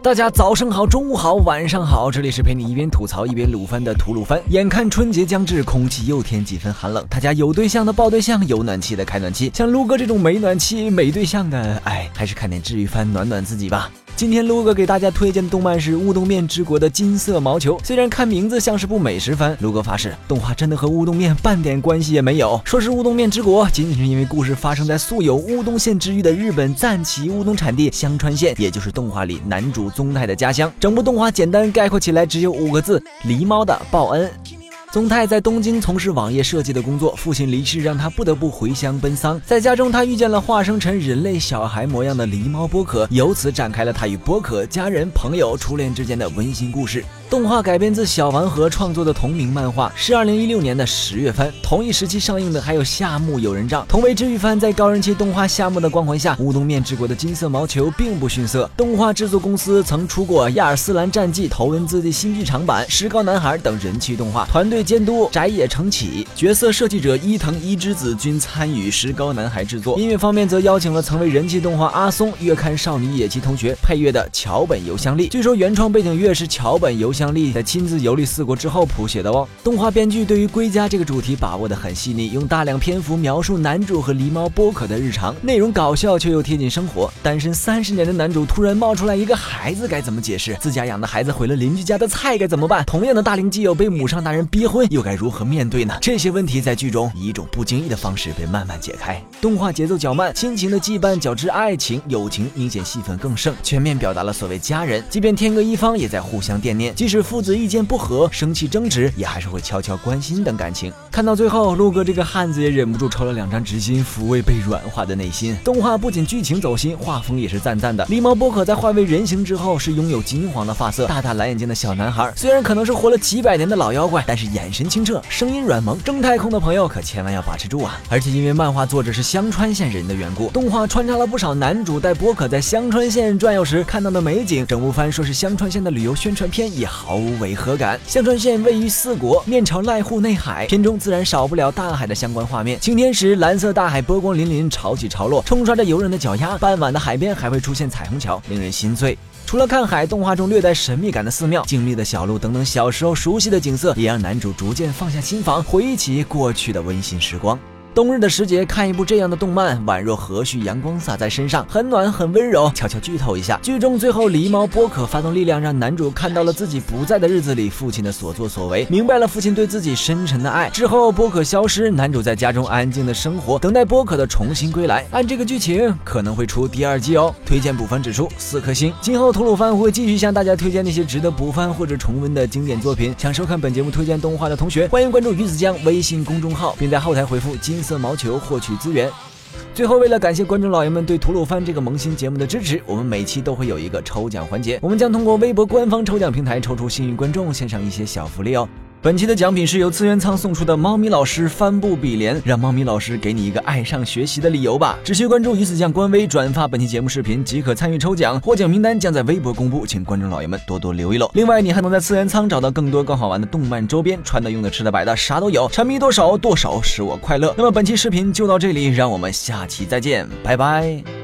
大家早上好，中午好，晚上好，这里是陪你一边吐槽一边撸番的吐鲁番。眼看春节将至，空气又添几分寒冷，大家有对象的抱对象，有暖气的开暖气。像撸哥这种没暖气、没对象的，哎，还是看点治愈番暖暖自己吧。今天撸哥给大家推荐的动漫是《乌冬面之国的金色毛球》。虽然看名字像是部美食番，撸哥发誓，动画真的和乌冬面半点关系也没有。说是乌冬面之国，仅仅是因为故事发生在素有乌冬县之誉的日本赞岐乌冬产地香川县，也就是动画里男主宗太的家乡。整部动画简单概括起来只有五个字：狸猫的报恩。宗太在东京从事网页设计的工作，父亲离世让他不得不回乡奔丧。在家中，他遇见了化身成人类小孩模样的狸猫波可，由此展开了他与波可家人、朋友、初恋之间的温馨故事。动画改编自小丸和创作的同名漫画，是二零一六年的十月番。同一时期上映的还有《夏目友人帐》。同为治愈番，在高人气动画《夏目》的光环下，乌冬面之国的金色毛球并不逊色。动画制作公司曾出过《亚尔斯兰战记》《头文字 D》新剧场版《石膏男孩》等人气动画。团队监督宅野成启，角色设计者伊藤一之子均参与《石膏男孩》制作。音乐方面则邀请了曾为人气动画《阿松》月刊少女野崎同学配乐的桥本由香利。据说原创背景乐是桥本由。香利在亲自游历四国之后谱写的哦。动画编剧对于归家这个主题把握的很细腻，用大量篇幅描述男主和狸猫波可的日常，内容搞笑却又贴近生活。单身三十年的男主突然冒出来一个孩子，该怎么解释？自家养的孩子毁了邻居家的菜，该怎么办？同样的大龄基友被母上大人逼婚，又该如何面对呢？这些问题在剧中以一种不经意的方式被慢慢解开。动画节奏较慢，亲情的羁绊较之爱情、友情明显戏份更盛，全面表达了所谓家人，即便天各一方，也在互相惦念。即使父子意见不合，生气争执，也还是会悄悄关心等感情。看到最后，陆哥这个汉子也忍不住抽了两张纸巾，抚慰被软化的内心。动画不仅剧情走心，画风也是赞赞的。狸猫波可在化为人形之后，是拥有金黄的发色、大大蓝眼睛的小男孩。虽然可能是活了几百年的老妖怪，但是眼神清澈，声音软萌。正太空的朋友可千万要把持住啊！而且因为漫画作者是香川县人的缘故，动画穿插了不少男主带波可在香川县转悠时看到的美景。整部番说是香川县的旅游宣传片，也毫无。违和感。香川县位于四国，面朝濑户内海，片中自然少不了大海的相关画面。晴天时，蓝色大海波光粼粼，潮起潮落，冲刷着游人的脚丫；傍晚的海边还会出现彩虹桥，令人心醉。除了看海，动画中略带神秘感的寺庙、静谧的小路等等小时候熟悉的景色，也让男主逐渐放下心房，回忆起过去的温馨时光。冬日的时节，看一部这样的动漫，宛若和煦阳光洒在身上，很暖很温柔。悄悄剧透一下，剧中最后狸猫波可发动力量，让男主看到了自己不在的日子里父亲的所作所为，明白了父亲对自己深沉的爱。之后波可消失，男主在家中安静的生活，等待波可的重新归来。按这个剧情，可能会出第二季哦。推荐补番指数四颗星。今后吐鲁番会继续向大家推荐那些值得补番或者重温的经典作品。想收看本节目推荐动画的同学，欢迎关注鱼子酱微信公众号，并在后台回复金。色毛球获取资源。最后，为了感谢观众老爷们对《吐鲁番》这个萌新节目的支持，我们每期都会有一个抽奖环节。我们将通过微博官方抽奖平台抽出幸运观众，献上一些小福利哦。本期的奖品是由资源仓送出的猫咪老师帆布笔连，让猫咪老师给你一个爱上学习的理由吧！只需关注鱼子酱官微，转发本期节目视频即可参与抽奖，获奖名单将在微博公布，请观众老爷们多多留意喽！另外，你还能在资源仓找到更多更好玩的动漫周边，穿的、用的、吃的、摆的，啥都有。沉迷剁手，剁手使我快乐。那么本期视频就到这里，让我们下期再见，拜拜。